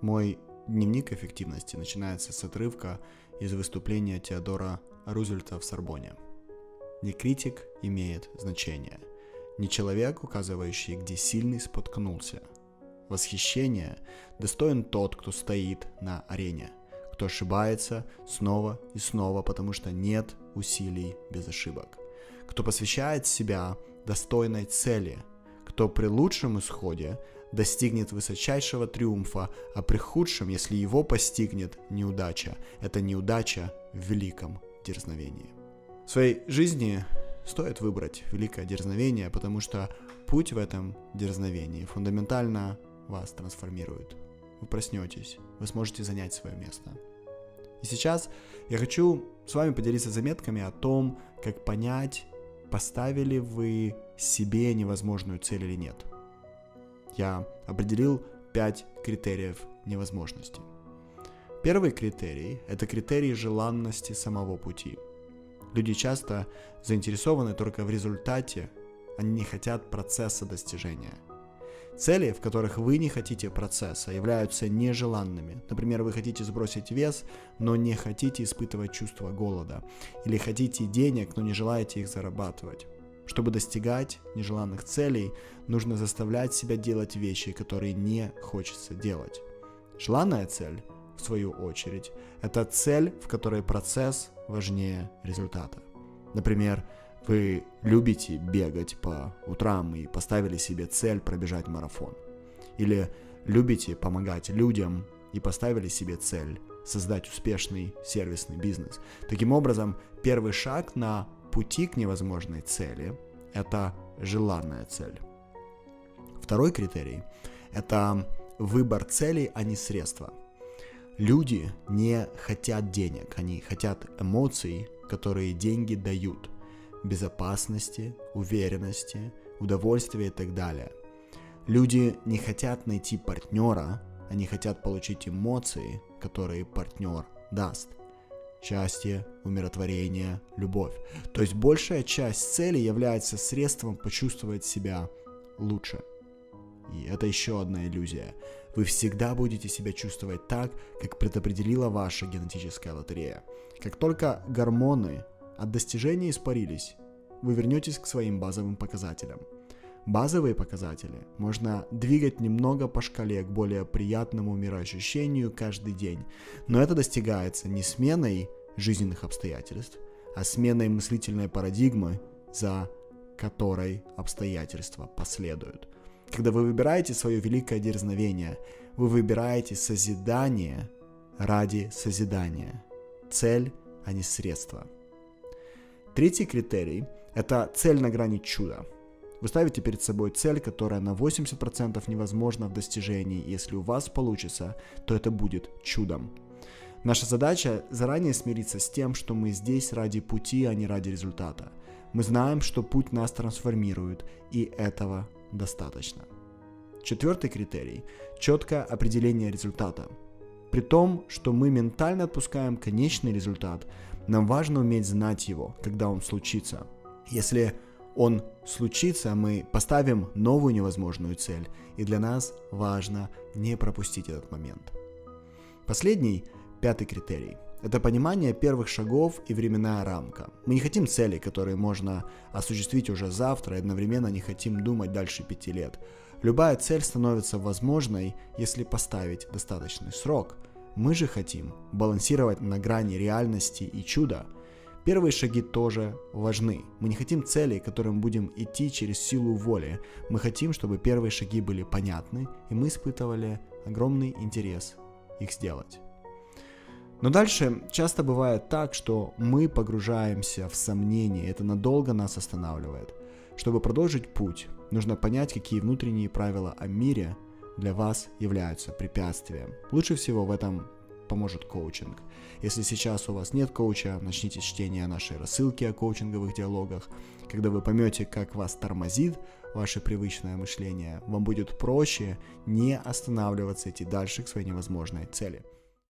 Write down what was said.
Мой дневник эффективности начинается с отрывка из выступления Теодора Рузвельта в Сорбоне. Не критик имеет значение, не человек, указывающий, где сильный споткнулся. Восхищение достоин тот, кто стоит на арене, кто ошибается снова и снова, потому что нет усилий без ошибок, кто посвящает себя достойной цели, кто при лучшем исходе достигнет высочайшего триумфа, а при худшем, если его постигнет неудача, это неудача в великом дерзновении. В своей жизни стоит выбрать великое дерзновение, потому что путь в этом дерзновении фундаментально вас трансформирует. Вы проснетесь, вы сможете занять свое место. И сейчас я хочу с вами поделиться заметками о том, как понять, поставили вы себе невозможную цель или нет. Я определил 5 критериев невозможности. Первый критерий – это критерий желанности самого пути – Люди часто заинтересованы только в результате, они не хотят процесса достижения. Цели, в которых вы не хотите процесса, являются нежеланными. Например, вы хотите сбросить вес, но не хотите испытывать чувство голода. Или хотите денег, но не желаете их зарабатывать. Чтобы достигать нежеланных целей, нужно заставлять себя делать вещи, которые не хочется делать. Желанная цель в свою очередь, это цель, в которой процесс важнее результата. Например, вы любите бегать по утрам и поставили себе цель пробежать марафон. Или любите помогать людям и поставили себе цель создать успешный сервисный бизнес. Таким образом, первый шаг на пути к невозможной цели – это желанная цель. Второй критерий – это выбор целей, а не средства – Люди не хотят денег, они хотят эмоций, которые деньги дают. Безопасности, уверенности, удовольствия и так далее. Люди не хотят найти партнера, они хотят получить эмоции, которые партнер даст. Счастье, умиротворение, любовь. То есть большая часть цели является средством почувствовать себя лучше. И это еще одна иллюзия. Вы всегда будете себя чувствовать так, как предопределила ваша генетическая лотерея. Как только гормоны от достижения испарились, вы вернетесь к своим базовым показателям. Базовые показатели можно двигать немного по шкале к более приятному мироощущению каждый день, но это достигается не сменой жизненных обстоятельств, а сменой мыслительной парадигмы, за которой обстоятельства последуют. Когда вы выбираете свое великое дерзновение, вы выбираете созидание ради созидания. Цель, а не средство. Третий критерий – это цель на грани чуда. Вы ставите перед собой цель, которая на 80% невозможна в достижении. Если у вас получится, то это будет чудом. Наша задача заранее смириться с тем, что мы здесь ради пути, а не ради результата. Мы знаем, что путь нас трансформирует, и этого достаточно. Четвертый критерий – четкое определение результата. При том, что мы ментально отпускаем конечный результат, нам важно уметь знать его, когда он случится. Если он случится, мы поставим новую невозможную цель, и для нас важно не пропустить этот момент. Последний, пятый критерий – это понимание первых шагов и временная рамка. Мы не хотим целей, которые можно осуществить уже завтра, и одновременно не хотим думать дальше пяти лет. Любая цель становится возможной, если поставить достаточный срок. Мы же хотим балансировать на грани реальности и чуда. Первые шаги тоже важны. Мы не хотим целей, к которым будем идти через силу воли. Мы хотим, чтобы первые шаги были понятны, и мы испытывали огромный интерес их сделать. Но дальше часто бывает так, что мы погружаемся в сомнения, это надолго нас останавливает. Чтобы продолжить путь, нужно понять, какие внутренние правила о мире для вас являются препятствием. Лучше всего в этом поможет коучинг. Если сейчас у вас нет коуча, начните чтение нашей рассылки о коучинговых диалогах. Когда вы поймете, как вас тормозит ваше привычное мышление, вам будет проще не останавливаться идти дальше к своей невозможной цели.